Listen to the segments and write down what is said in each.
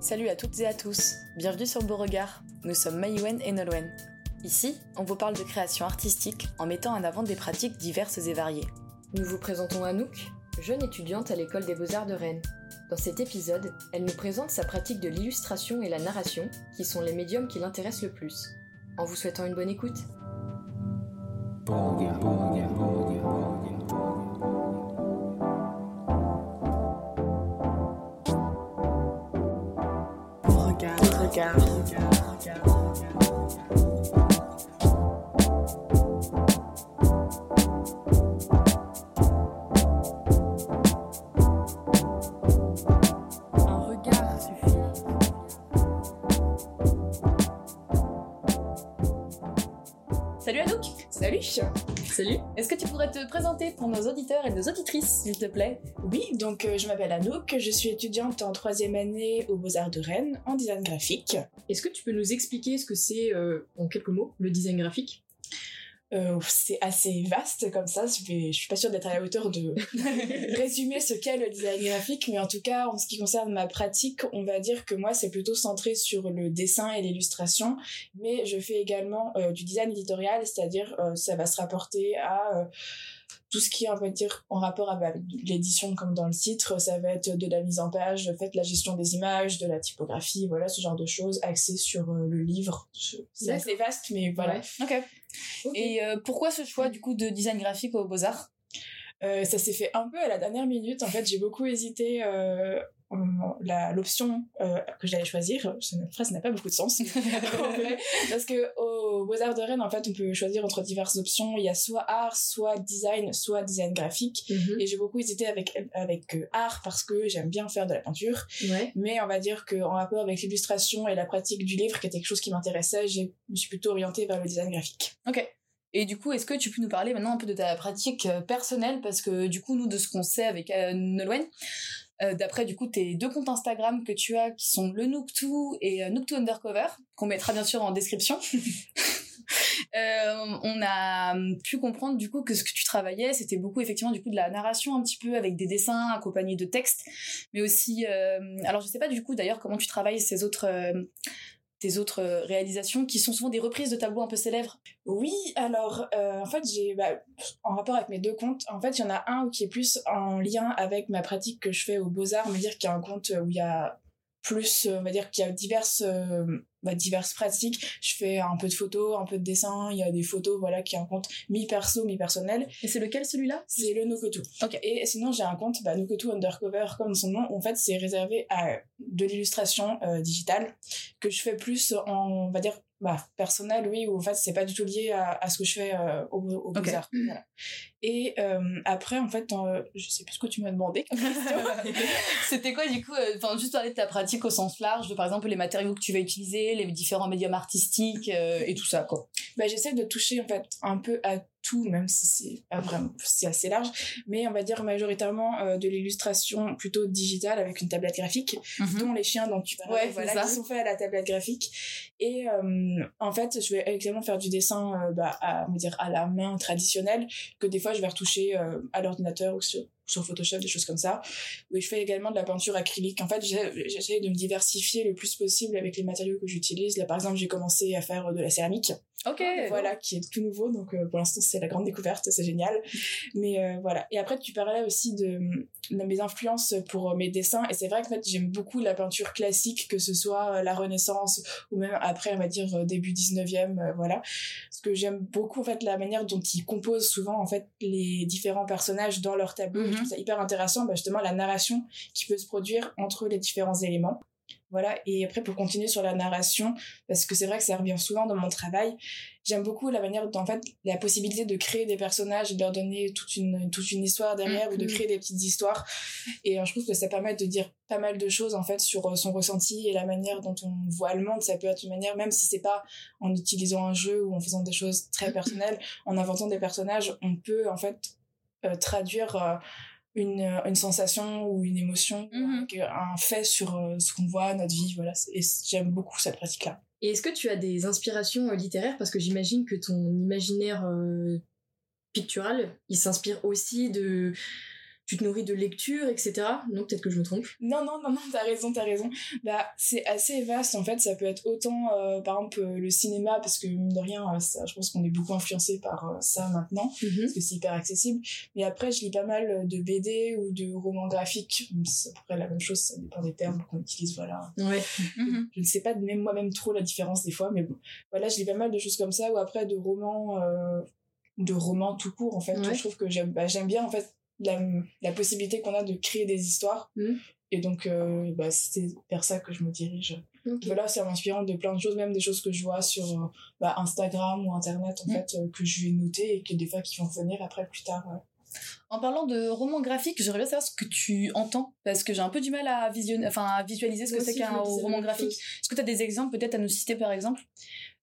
Salut à toutes et à tous, bienvenue sur Beauregard. Nous sommes Maïwen et Nolwenn. Ici, on vous parle de création artistique en mettant en avant des pratiques diverses et variées. Nous vous présentons Anouk, jeune étudiante à l'école des beaux-arts de Rennes. Dans cet épisode, elle nous présente sa pratique de l'illustration et la narration, qui sont les médiums qui l'intéressent le plus. En vous souhaitant une bonne écoute. Un présenter pour nos auditeurs et nos auditrices, s'il te plaît Oui, donc euh, je m'appelle Anouk, je suis étudiante en troisième année aux Beaux-Arts de Rennes en design graphique. Est-ce que tu peux nous expliquer ce que c'est, euh, en quelques mots, le design graphique? Euh, c'est assez vaste comme ça, je, vais- je suis pas sûre d'être à la hauteur de résumer ce qu'est le design graphique, mais en tout cas, en ce qui concerne ma pratique, on va dire que moi, c'est plutôt centré sur le dessin et l'illustration, mais je fais également euh, du design éditorial, c'est-à-dire euh, ça va se rapporter à tout ce qui est, on va dire, en rapport avec l'édition, comme dans le titre, ça va être de la mise en page, le fait de la gestion des images, de la typographie, voilà, ce genre de choses, axées sur euh, le livre. C'est assez vaste, mais voilà. Ouais. Ok. Ok. Et euh, pourquoi ce choix du coup de design graphique aux Beaux-Arts? Euh, ça s'est fait un peu à la dernière minute. En fait, j'ai beaucoup hésité euh, l'option euh, que j'allais choisir. Cette phrase n'a pas beaucoup de sens. en parce que au Beaux-Arts de Rennes, en fait, on peut choisir entre diverses options. Il y a soit art, soit design, soit design graphique. Mhm. Et j'ai beaucoup hésité avec, avec euh, art parce que j'aime bien faire de la peinture. Ouais. Mais on va dire qu'en rapport avec l'illustration et la pratique du livre, qui était quelque chose qui m'intéressait, je me suis plutôt orientée vers le design graphique. Ok. Et du coup, est-ce que tu peux nous parler maintenant un peu de ta pratique euh, personnelle? Parce que du coup, nous, de ce qu'on sait avec euh, Nolwenn, euh, d'après du coup tes deux comptes Instagram que tu as, qui sont le Nooktou et euh, Undercover, qu'on mettra bien sûr en description, euh, on a pu comprendre du coup que ce que tu travaillais, c'était beaucoup effectivement du coup de la narration un petit peu avec des dessins accompagnés de textes, mais aussi, euh, alors je sais pas du coup d'ailleurs comment tu travailles ces autres... tes autres euh, réalisations qui sont souvent des reprises de tableaux un peu célèbres. Oui, alors euh, en fait j'ai bah, en rapport avec mes deux comptes, en fait il y en a un qui est plus en lien avec ma pratique que je fais aux Beaux Arts, on va dire qu'il y a un compte où il y a plus, euh, on va dire qu'il y a diverses euh, bah, diverses pratiques. Je fais un peu de photos, un peu de dessin, il y a des photos voilà qui est un compte mi perso mi personnel. Et c'est lequel celui-là? C'est le Nokotu. Ok. Et sinon, j'ai un compte, bah, Nokotu Undercover, comme son nom. En fait, c'est réservé à de l'illustration euh, digitale que je fais plus en, on va dire, bah, personnel, oui, ou en fait, c'est pas du tout lié à, à ce que je fais euh, au, au Ok. Beaux-Arts. Voilà. Et euh, après, en fait, euh, je sais plus ce que tu m'as demandé comme question. C'était quoi du coup euh, Enfin, juste parler de ta pratique au sens large, de par exemple les matériaux que tu vas utiliser, les différents médiums artistiques et tout ça quoi? bah, j'essaie de toucher en fait un peu à tout, même si c'est pas vraiment c'est assez large, mais on va dire majoritairement euh, de l'illustration plutôt digitale avec une tablette graphique, dont les chiens dont tu parlais, Ouais, c'est voilà, qui sont faits à la tablette graphique. Et euh, en fait, je vais également faire du dessin euh, bah, à, on va dire à la main traditionnelle, que des fois je vais retoucher à l'ordinateur ou sur, sur Photoshop, des choses comme ça. Oui, je fais également de la peinture acrylique. En fait, j'essaie de me diversifier le plus possible avec les matériaux que j'utilise. Là, par exemple, j'ai commencé à faire de la céramique Ok. voilà, qui est tout nouveau. Donc euh, pour l'instant, c'est la grande découverte, c'est génial. Mais euh, voilà. Et après, tu parlais aussi de, de mes influences pour mes dessins. Et c'est vrai que en fait, j'aime beaucoup la peinture classique, que ce soit euh, la Renaissance ou même après, on va dire euh, début 19e, euh, voilà. Parce que j'aime beaucoup en fait la manière dont ils composent souvent en fait les différents personnages dans leur tableau. Mhm. Je trouve ça hyper intéressant, bah, justement la narration qui peut se produire entre les différents éléments. Voilà, et après pour continuer sur la narration, parce que c'est vrai que ça revient souvent dans mon travail, j'aime beaucoup la manière en fait la possibilité de créer des personnages et de leur donner toute une toute une histoire derrière ou de Mhm. créer des petites histoires et euh, je trouve que ça permet de dire pas mal de choses en fait sur euh, son ressenti et la manière dont on voit le monde ça peut être une manière même si c'est pas en utilisant un jeu ou en faisant des choses très personnelles en inventant des personnages on peut en fait euh, traduire une, euh, une sensation ou une émotion avec un fait sur euh, ce qu'on voit notre vie voilà et j'aime beaucoup cette pratique là Et est-ce que tu as des inspirations littéraires? Parce que j'imagine que ton imaginaire pictural, il s'inspire aussi de, tu te nourris de lecture, etc. Non, peut-être que je me trompe. Non, non, non, non, t'as raison, t'as raison. Bah, c'est assez vaste, en fait. Ça peut être autant, euh, par exemple, euh, le cinéma, parce que, mine de rien, euh, ça, je pense qu'on est beaucoup influencé par ça maintenant, Mhm. parce que c'est hyper accessible. Mais après, je lis pas mal de BD ou de romans graphiques. C'est à peu près la même chose, ça dépend des termes qu'on utilise, voilà. Ouais. Mhm. Je ne sais pas même moi-même trop la différence des fois, mais bon. Voilà, je lis pas mal de choses comme ça, ou après de romans, euh, de romans tout court, en fait. Ouais. Je trouve que j'aime bah, j'aime bien, en fait, la, la possibilité qu'on a de créer des histoires. Mhm. Et donc, euh, bah, c'est vers ça que je me dirige. Voilà, c'est m'inspirant de plein de choses, même des choses que je vois sur euh, bah, Instagram ou Internet, en Mhm. fait, euh, que je vais noter et que des fois qui vont venir après plus tard. ouais. En parlant de roman graphique, j'aimerais bien savoir ce que tu entends, parce que j'ai un peu du mal à, visionner, enfin, à visualiser ce que c'est qu'un roman graphique. Est-ce que tu as des exemples peut-être à nous citer par exemple?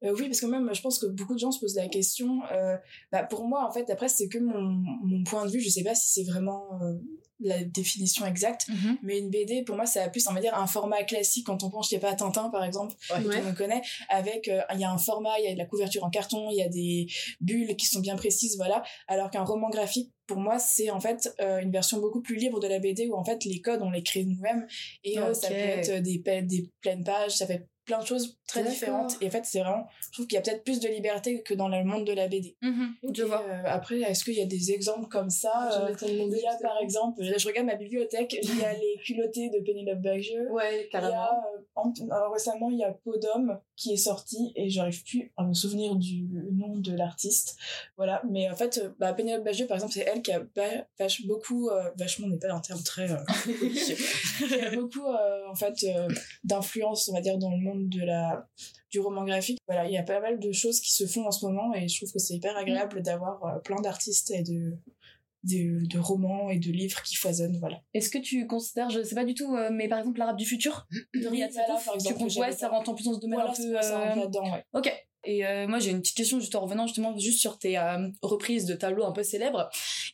Euh, oui, parce que même, je pense que beaucoup de gens se posent la question. euh, bah, pour moi, en fait, après, c'est que mon, mon point de vue. Je sais pas si c'est vraiment euh, la définition exacte. Mais une BD, pour moi, ça a plus, on va dire, un format classique quand on pense, je sais pas, à Tintin, par exemple, Ouais. que Ouais. monde connaît, avec, il y a un format, il y a de la couverture en carton, il y a des bulles qui sont bien précises, voilà. Alors qu'un roman graphique, pour moi, c'est en fait euh, une version beaucoup plus libre de la BD où en fait les codes, on les crée nous-mêmes et euh, ça peut être des, des pleines pages, ça fait plein de choses très différentes. Et en fait, c'est vraiment, je trouve qu'il y a peut-être plus de liberté que dans le monde de la BD. Je Et, vois. euh, après, est-ce qu'il y a des exemples comme ça euh, Il y a par exemple, là, je regarde ma bibliothèque, il y a les culottés de Pénélope Bagieux. Ouais, Il y carrément. a, euh, en- alors, récemment, il y a d'homme qui est sorti et j'arrive plus à me souvenir du nom de l'artiste. Voilà, mais en fait, euh, bah, Pénélope Bagieux, par exemple, c'est elle qui a vache, beaucoup, euh, vachement, on n'est pas en termes très euh, qui a beaucoup, en fait, d'influence, on va dire, dans le monde de la, du roman graphique. Voilà, il y a pas mal de choses qui se font en ce moment et je trouve que c'est hyper agréable d'avoir plein d'artistes et de, de, de romans et de livres qui foisonnent, voilà. Est-ce que tu considères, je sais pas du tout, euh, mais par exemple l'arabe du futur de Riyad Satouf, par exemple, tu ouais, ça rentre en plus dans ce domaine Voilà, un peu. ça, euh, là-dedans, ouais. Ok. Et euh, moi j'ai une petite question juste en revenant justement juste sur tes euh, reprises de tableaux un peu célèbres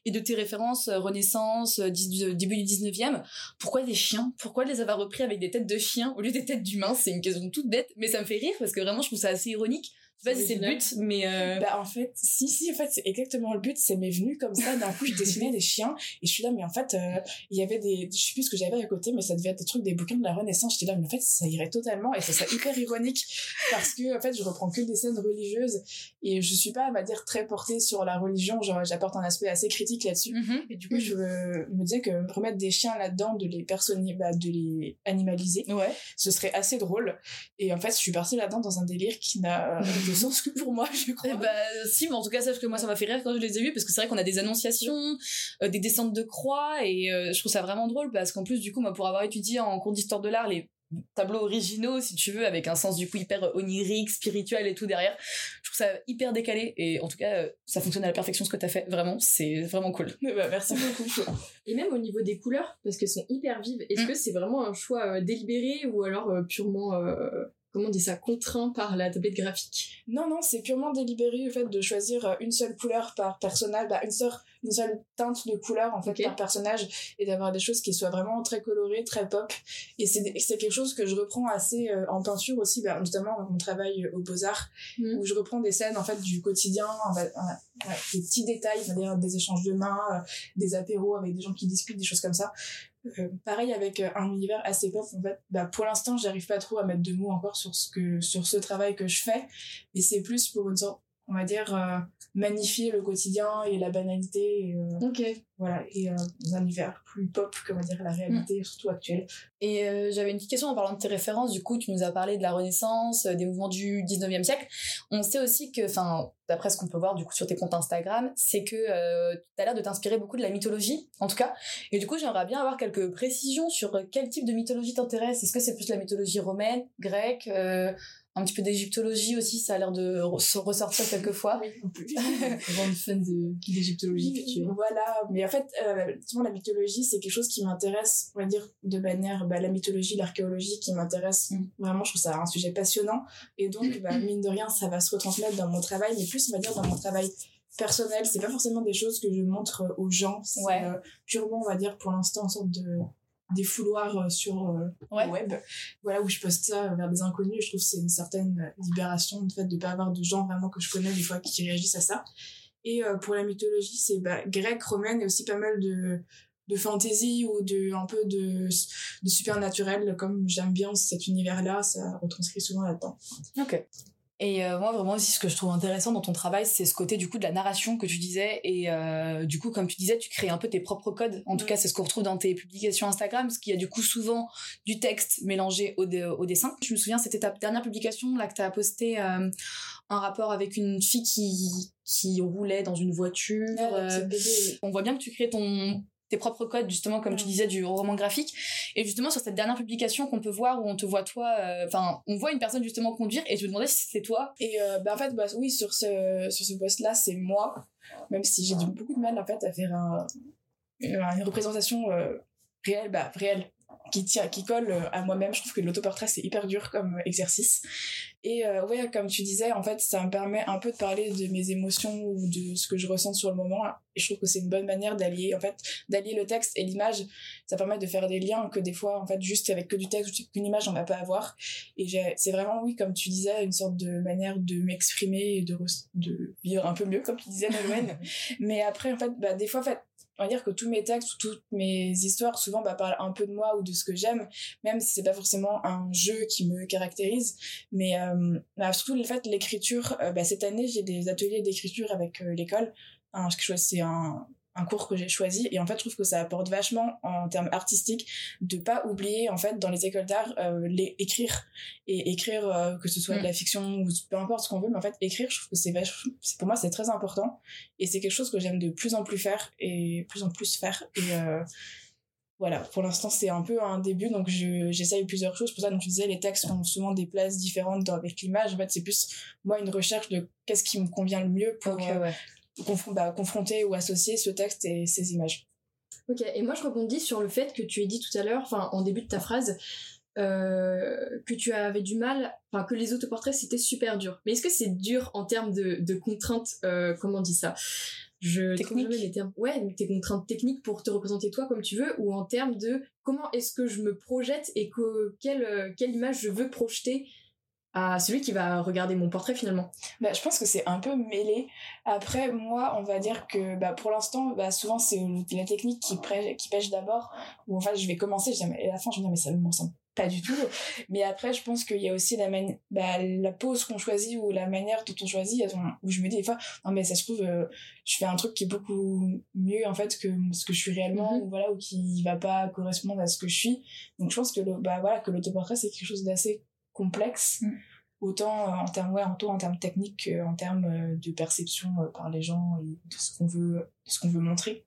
et de tes références euh, Renaissance, début du 19e. Pourquoi des chiens? Pourquoi les avoir repris avec des têtes de chiens au lieu des têtes d'humains? C'est une question toute bête, mais ça me fait rire parce que vraiment je trouve ça assez ironique. Sais pas si c'est le but, mais euh, Bah, en fait, si, si, en fait, c'est exactement le but. C'est m'est venu comme ça. D'un coup, je dessinais des chiens. Et je suis là, mais en fait, euh, il y avait des, je sais plus ce que j'avais à côté, mais ça devait être des trucs, des bouquins de la Renaissance. J'étais là, mais en fait, ça irait totalement. Et ça serait hyper ironique. Parce que, en fait, je reprends que des scènes religieuses. Et je suis pas, on va dire, très portée sur la religion. Genre, j'apporte un aspect assez critique là-dessus. mhm. Et du coup, je me me disais que remettre des chiens là-dedans, de les personnifier, bah, de les animaliser, ouais. ce serait assez drôle. Et en fait, je suis partie là-dedans dans un délire qui n'a euh, de sens que pour moi, je crois. Eh bah, si, mais en tout cas, sache que moi, ça m'a fait rire quand je les ai vus, parce que c'est vrai qu'on a des annonciations, euh, des descentes de croix, et euh, je trouve ça vraiment drôle, parce qu'en plus, du coup, moi, pour avoir étudié en cours d'histoire de l'art, les tableaux originaux, si tu veux, avec un sens du coup hyper onirique, spirituel et tout derrière, je trouve ça hyper décalé, et en tout cas, euh, ça fonctionne à la perfection ce que t'as fait, vraiment, c'est vraiment cool. Bah, merci beaucoup. Et même au niveau des couleurs, parce qu'elles sont hyper vives, est-ce Mm. que c'est vraiment un choix euh, délibéré ou alors euh, purement, euh, comment on dit ça, contraint par la tablette graphique? Non, non, c'est purement délibéré le fait de choisir euh, une seule couleur par personnage, bah, une, seule, une seule teinte de couleur en fait par personnage et d'avoir des choses qui soient vraiment très colorées, très pop. Et c'est quelque chose que je reprends assez euh, en peinture aussi, bah, notamment dans mon travail euh, aux Beaux-Arts, Mm. où je reprends des scènes en fait du quotidien, ouais, des petits détails, des échanges de mains, euh, des apéros avec des gens qui discutent, des choses comme ça. Euh, pareil avec euh, un univers assez pop en fait. Bah pour l'instant j'arrive pas trop à mettre de mots encore sur ce que sur ce travail que je fais mais c'est plus pour une sorte on va dire euh, magnifier le quotidien et la banalité et, euh, Ok. voilà et euh, dans un univers plus pop que on va dire la réalité surtout actuelle Et j'avais une petite question en parlant de tes références. Du coup, tu nous as parlé de la Renaissance, des mouvements du 19e siècle. On sait aussi que, enfin, d'après ce qu'on peut voir du coup sur tes comptes Instagram, c'est que euh, tu as l'air de t'inspirer beaucoup de la mythologie, en tout cas. Et du coup, j'aimerais bien avoir quelques précisions sur quel type de mythologie t'intéresse. Est-ce que c'est plus la mythologie romaine, grecque, euh, un petit peu d'égyptologie aussi Ça a l'air de re- se ressortir quelquefois. Grande fan d'égyptologie que tu es. Voilà, mais en fait, euh, la mythologie, c'est quelque chose qui m'intéresse, on va dire, de manière, bah, la mythologie, l'archéologie, qui m'intéresse Mm. vraiment, je trouve ça un sujet passionnant. Et donc, bah, mine de rien, ça va se retransmettre dans mon travail, mais plus, on va dire, dans mon travail personnel. C'est pas forcément des choses que je montre aux gens. C'est Ouais. euh, purement, on va dire, pour l'instant, en sorte de des fouloirs euh, sur euh, Ouais. le web. Voilà où je poste ça vers des inconnus. Je trouve que c'est une certaine euh, libération de fait de pas avoir de gens vraiment que je connais des fois qui réagissent à ça. Et euh, pour la mythologie c'est bah, grec romaine et aussi pas mal de de fantasy ou de un peu de, de supernaturel. Comme j'aime bien cet univers là ça retranscrit souvent là-dedans. Ok et euh, moi, vraiment aussi, ce que je trouve intéressant dans ton travail, c'est ce côté du coup de la narration que tu disais. Et euh, du coup, comme tu disais, tu crées un peu tes propres codes. En tout cas, c'est ce qu'on retrouve dans tes publications Instagram, parce qu'il y a du coup souvent du texte mélangé au, au dessin. Je me souviens, c'était ta dernière publication là que tu as posté euh, un rapport avec une fille qui qui roulait dans une voiture. on voit bien que tu crées ton tes propres codes justement comme tu disais du roman graphique. Et justement sur cette dernière publication qu'on peut voir où on te voit toi euh, enfin on voit une personne justement conduire et je me demandais si c'était toi. Et euh, bah, en fait bah, oui sur ce sur ce poste là c'est moi. Même si j'ai beaucoup de mal en fait à faire un, une représentation euh, réelle bah réelle qui tient qui colle à moi-même je trouve que l'autoportrait c'est hyper dur comme exercice et euh, ouais, comme tu disais, en fait, ça me permet un peu de parler de mes émotions ou de ce que je ressens sur le moment. Et je trouve que c'est une bonne manière d'allier, en fait, d'allier le texte et l'image. Ça permet de faire des liens que des fois, en fait, juste avec que du texte qu'une image, on va pas avoir. Et c'est vraiment, oui, comme tu disais, une sorte de manière de m'exprimer et de, de vivre un peu mieux, comme tu disais, Nolwenn. Mais après, en fait, bah, des fois, en fait, on va dire que tous mes textes ou toutes mes histoires souvent bah, parlent un peu de moi ou de ce que j'aime même si c'est pas forcément un jeu qui me caractérise. Mais euh, bah, surtout le fait l'écriture euh, bah, cette année j'ai des ateliers d'écriture avec euh, l'école. C'est un un cours que j'ai choisi et en fait je trouve que ça apporte vachement en termes artistiques de pas oublier en fait dans les écoles d'art euh, les écrire et écrire euh, que ce soit de la mm. fiction ou peu importe ce qu'on veut mais en fait écrire je trouve que c'est pour moi c'est très important et c'est quelque chose que j'aime de plus en plus faire et plus en plus faire et euh, voilà, pour l'instant c'est un peu un début, donc j'essaye plusieurs choses. Pour ça, donc tu disais, les textes ont souvent des places différentes avec l'image. En fait, c'est plus moi une recherche de qu'est-ce qui me convient le mieux pour bah, confronter ou associer ce texte et ces images. Ok, et moi je rebondis sur le fait que tu as dit tout à l'heure, enfin en début de ta phrase, euh, que tu avais du mal, enfin que les autoportraits c'était super dur. Mais est-ce que c'est dur en termes de, de contraintes, euh, comment on dit ça? Je trouve jamais les termes. Ouais, tes contraintes techniques pour te représenter toi comme tu veux, ou en termes de comment est-ce que je me projette et que quelle euh, quelle image je veux projeter à celui qui va regarder mon portrait finalement bah, Je pense que c'est un peu mêlé. Après, moi, on va dire que bah, pour l'instant, bah, souvent c'est la technique qui, qui pêche d'abord, où en fait je vais commencer, je dis, et à la fin je vais dire mais ça me ressemble pas du tout. Mais après, je pense qu'il y a aussi la, bah, la pose qu'on choisit ou la manière dont on choisit, où je me dis des fois, non mais ça se trouve, euh, je fais un truc qui est beaucoup mieux en fait que ce que je suis réellement, mm-hmm. ou voilà, ou qui va pas correspondre à ce que je suis. Donc je pense que le, bah voilà, que l'autoportrait c'est quelque chose d'assez complexe, mm. autant euh, en termes ouais, en termes techniques qu'en termes euh, de perception euh, par les gens et de ce qu'on veut, ce qu'on veut montrer.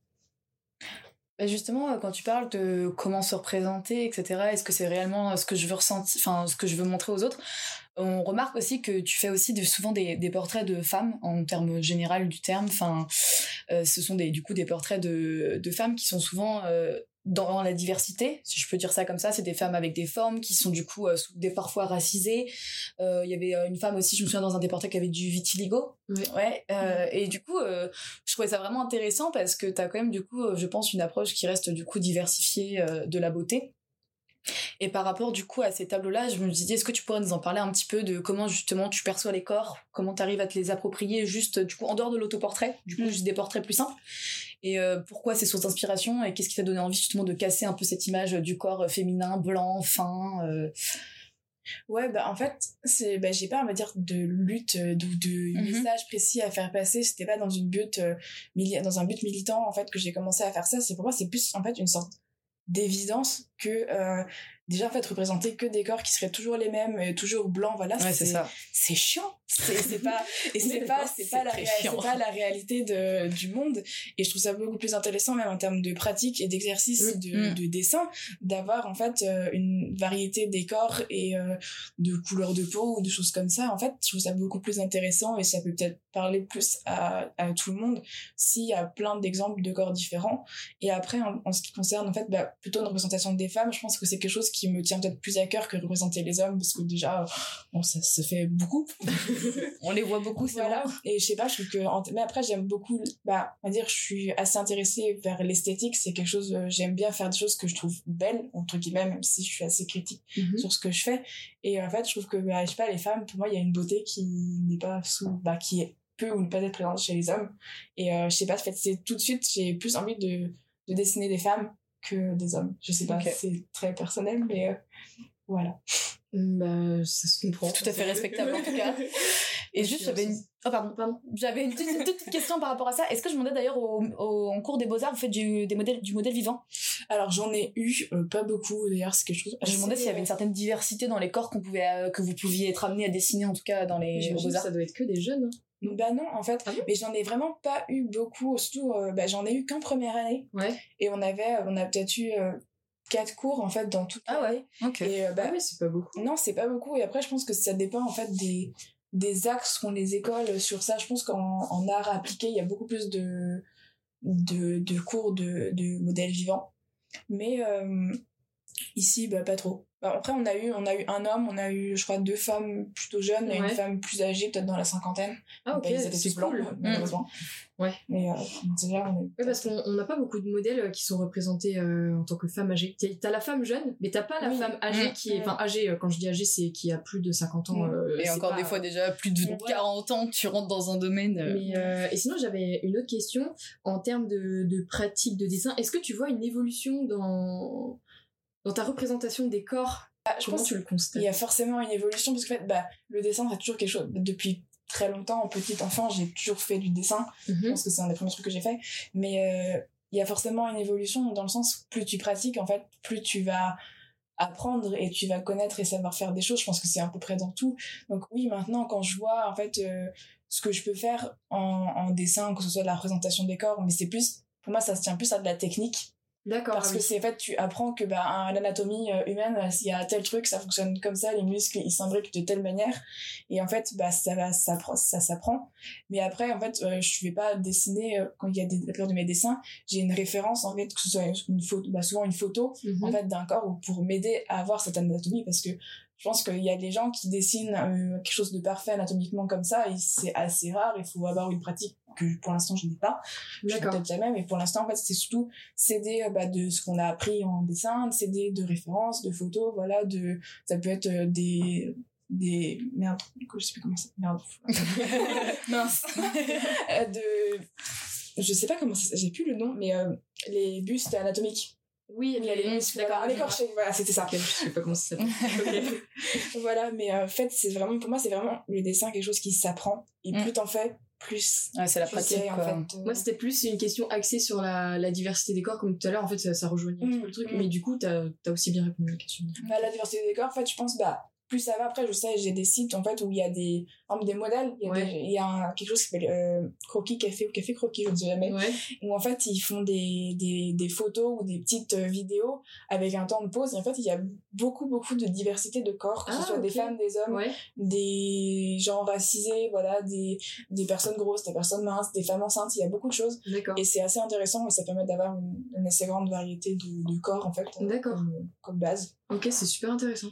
Bah, justement, quand tu parles de comment se représenter, etc., est-ce que c'est réellement ce que je veux ressentir, enfin ce que je veux montrer aux autres? On remarque aussi que tu fais aussi souvent des, portraits de femmes en termes général du terme. Enfin, ce sont des, du coup des portraits de, de femmes qui sont souvent dans la diversité, si je peux dire ça comme ça, c'est des femmes avec des formes qui sont du coup euh, des parfois racisées. Euh, il y avait euh, une femme aussi, je me souviens dans un des portraits qui avait du vitiligo. Ouais. et du coup, je trouvais ça vraiment intéressant parce que tu as quand même du coup, je pense, une approche qui reste du coup diversifiée de la beauté. Et par rapport du coup à ces tableaux-là, je me disais, est-ce que tu pourrais nous en parler un petit peu de comment justement tu perçois les corps, comment tu arrives à te les approprier juste du coup en dehors de l'autoportrait, du coup mm. juste des portraits plus simples, et euh, pourquoi ces sources d'inspiration? Et qu'est-ce qui t'a donné envie justement de casser un peu cette image du corps féminin, blanc, fin. Euh? Ouais, bah en fait, c'est bah, j'ai pas on va dire de lutte euh, ou de, mm-hmm. message précis à faire passer, c'était pas dans une but dans un but militant en fait que j'ai commencé à faire ça, c'est pour moi c'est plus en fait une sorte d'évidence que euh, déjà en fait représenter que des corps qui seraient toujours les mêmes et toujours blancs voilà c'est c'est chiant. C'est pas et c'est pas c'est pas la c'est pas la réalité de du monde. Et je trouve ça beaucoup plus intéressant même en termes de pratique et d'exercice mm, de, mm. de dessin d'avoir en fait euh, une variété des corps et euh, de couleurs de peau ou de choses comme ça. En fait je trouve ça beaucoup plus intéressant et ça peut peut-être parler plus à, à tout le monde s'il y a plein d'exemples de corps différents. Et après en, ce qui concerne en fait bah, plutôt une représentation des femmes je pense que c'est quelque chose qui me tient peut-être plus à cœur que représenter les hommes parce que déjà bon ça se fait beaucoup. On les voit beaucoup c'est voilà. et je sais pas je trouve que mais après j'aime beaucoup bah on va dire je suis assez intéressée vers l'esthétique. C'est quelque chose euh, j'aime bien faire des choses que je trouve belles entre guillemets même si je suis assez critique mhm. sur ce que je fais. Et en fait je trouve que bah, je sais pas les femmes pour moi il y a une beauté qui n'est pas sous bah qui est peu ou ne pas être présente chez les hommes. Et euh, je sais pas en fait c'est tout de suite j'ai plus envie de de dessiner des femmes que des hommes. Je sais pas, Ok. c'est très personnel, mais euh, voilà. Bah, ça se comprend. Tout à fait respectable, en tout cas. Et juste, j'avais une... Oh, pardon. Pardon. J'avais une toute, petite question par rapport à ça. Est-ce que je demandais d'ailleurs au, au- en cours des beaux-arts, vous faites du, des modèles, du modèle vivant? Alors j'en ai eu euh, pas beaucoup d'ailleurs, c'est quelque chose. Je me demandais s'il y avait une certaine diversité dans les corps qu'on pouvait, euh, que vous pouviez être amené à dessiner, en tout cas dans les beaux-arts. ça doit être que des jeunes. hein. Bah non, en fait, Ah bon? mais j'en ai vraiment pas eu beaucoup. Surtout, euh, bah, j'en ai eu qu'en première année. Ouais. Et on avait, on a peut-être eu euh, quatre cours en fait dans toute Ah l'année. Ok. Et euh, bah, ah oui, c'est pas beaucoup. Non, c'est pas beaucoup. Et après, je pense que ça dépend en fait des, des axes qu'ont les écoles sur ça. Je pense qu'en en art appliqué, il y a beaucoup plus de, de, de cours de, de modèles vivants. Mais euh, ici, bah, pas trop. Bah, après, on a, eu, on a eu un homme, on a eu, je crois, deux femmes plutôt jeunes et une femme plus âgée, peut-être dans la cinquantaine. Ah ok, Bah, ils étaient c'est tous blancs, cool. malheureusement. Ouais. Mais euh, déjà, on est. Ouais, parce qu'on on n'a pas beaucoup de modèles euh, qui sont représentés euh, en tant que femme âgée. T'as- la femme jeune, mais t'as pas la Oui. femme âgée Mm. qui est. Mm. Enfin, âgée, euh, quand je dis âgée, c'est qui a plus de 50 ans. Mm. euh, Et encore pas- des fois déjà plus de Ouais. 40 ans, tu rentres dans un domaine. euh, Mais, euh, et sinon, j'avais une autre question en termes de, de pratique de dessin. Est-ce que tu vois une évolution dans, dans ta représentation des corps Ah, je Comment pense tu le constates? Il y a forcément une évolution parce que en fait, bah, le dessin, c'est toujours quelque chose. Depuis très longtemps, en petite enfant, j'ai toujours fait du dessin. Je Mhm. pense que c'est un des premiers trucs que j'ai fait. Mais euh, il y a forcément une évolution dans le sens, plus tu pratiques, en fait, plus tu vas apprendre et tu vas connaître et savoir faire des choses. Je pense que c'est à peu près dans tout. Donc oui, maintenant, quand je vois, en fait, euh, ce que je peux faire en, en dessin, que ce soit de la représentation des corps, mais c'est plus, pour moi, ça se tient plus à de la technique. D'accord. Parce ah que c'est en fait, tu apprends que bah, l'anatomie euh, humaine, euh, s'il y a tel truc, ça fonctionne comme ça, les muscles, ils s'imbriquent de telle manière. Et en fait, bah, ça, va, ça, prend- ça s'apprend. Mais après, en fait, euh, je vais pas dessiner, euh, quand il y a des, plupart de mes dessins, j'ai une référence, en fait, que ce soit une photo, bah, souvent une photo, Mhm. en fait, d'un corps ou pour m'aider à avoir cette anatomie. Parce que je pense qu'il y a des gens qui dessinent euh, quelque chose de parfait anatomiquement comme ça, et c'est assez rare, il faut avoir une pratique que pour l'instant je n'ai pas. Je peut-être jamais, mais pour l'instant, en fait, c'est surtout s'aider euh, bah, de ce qu'on a appris en dessin, s'aider de références, de photos, voilà, de, ça peut être euh, des, des, merde, je sais plus comment ça, merde, Mince. De, je sais pas comment j'ai plus le nom, mais euh, les bustes anatomiques. Oui, Il y a les muscles, D'accord. un écorché, voilà, c'était ça. Je sais pas comment ça s'appelle. Voilà, mais euh, en fait, c'est vraiment, pour moi, c'est vraiment le dessin quelque chose qui s'apprend, et Mm. plus t'en fais, plus Ouais, c'est la pratique. sais, en fait. euh, Moi, c'était plus une question axée sur la, la diversité des corps, comme tout à l'heure. En fait, ça, ça rejoignait un petit Mm, peu le truc. mm. Mais du coup, t'as as aussi bien répondu à la question. Bah, la diversité des corps, en fait, je pense, bah, plus ça va. Après, je sais, j'ai des sites, en fait, où il y a des, des modèles. Il y a, Ouais. des- il y a un- quelque chose qui s'appelle euh, Croquis Café ou Café Croquis, je ne sais jamais. Ouais. Où, en fait, ils font des, des, des photos ou des petites euh, vidéos avec un temps de pause. Et en fait, il y a beaucoup, beaucoup de diversité de corps, que Ah, ce soit des femmes, des hommes, Ouais. des gens racisés, voilà, des, des personnes grosses, des personnes minces, des femmes enceintes. Il y a beaucoup de choses. Et c'est assez intéressant et ça permet d'avoir une, une assez grande variété de, de corps, en fait, euh, comme, comme base. Ok, c'est super intéressant.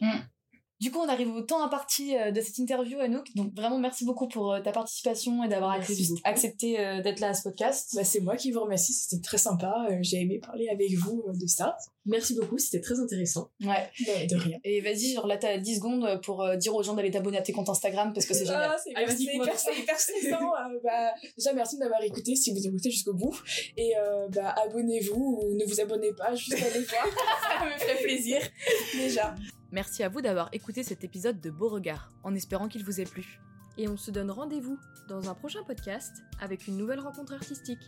Du coup, on arrive au temps imparti euh, de cette interview, Anouk. Donc, vraiment, merci beaucoup pour euh, ta participation et d'avoir accepté euh, d'être là à ce podcast. Bah, c'est moi qui vous remercie, c'était très sympa. J'ai aimé parler avec vous de ça. Merci beaucoup, c'était très intéressant. Ouais. De, de rien. Et vas-y, genre là, t'as 10 secondes pour dire aux gens d'aller t'abonner à tes comptes Instagram parce que c'est génial. Ah, c'est hyper, c'est hyper, tout. c'est hyper stressant. euh, bah, déjà, merci de m'avoir écouté si vous écoutez jusqu'au bout. Et euh, bah, abonnez-vous ou ne vous abonnez pas, juste allez voir. ça me ferait plaisir. Déjà. Merci à vous d'avoir écouté cet épisode de Beauregard, en espérant qu'il vous ait plu. Et on se donne rendez-vous dans un prochain podcast avec une nouvelle rencontre artistique.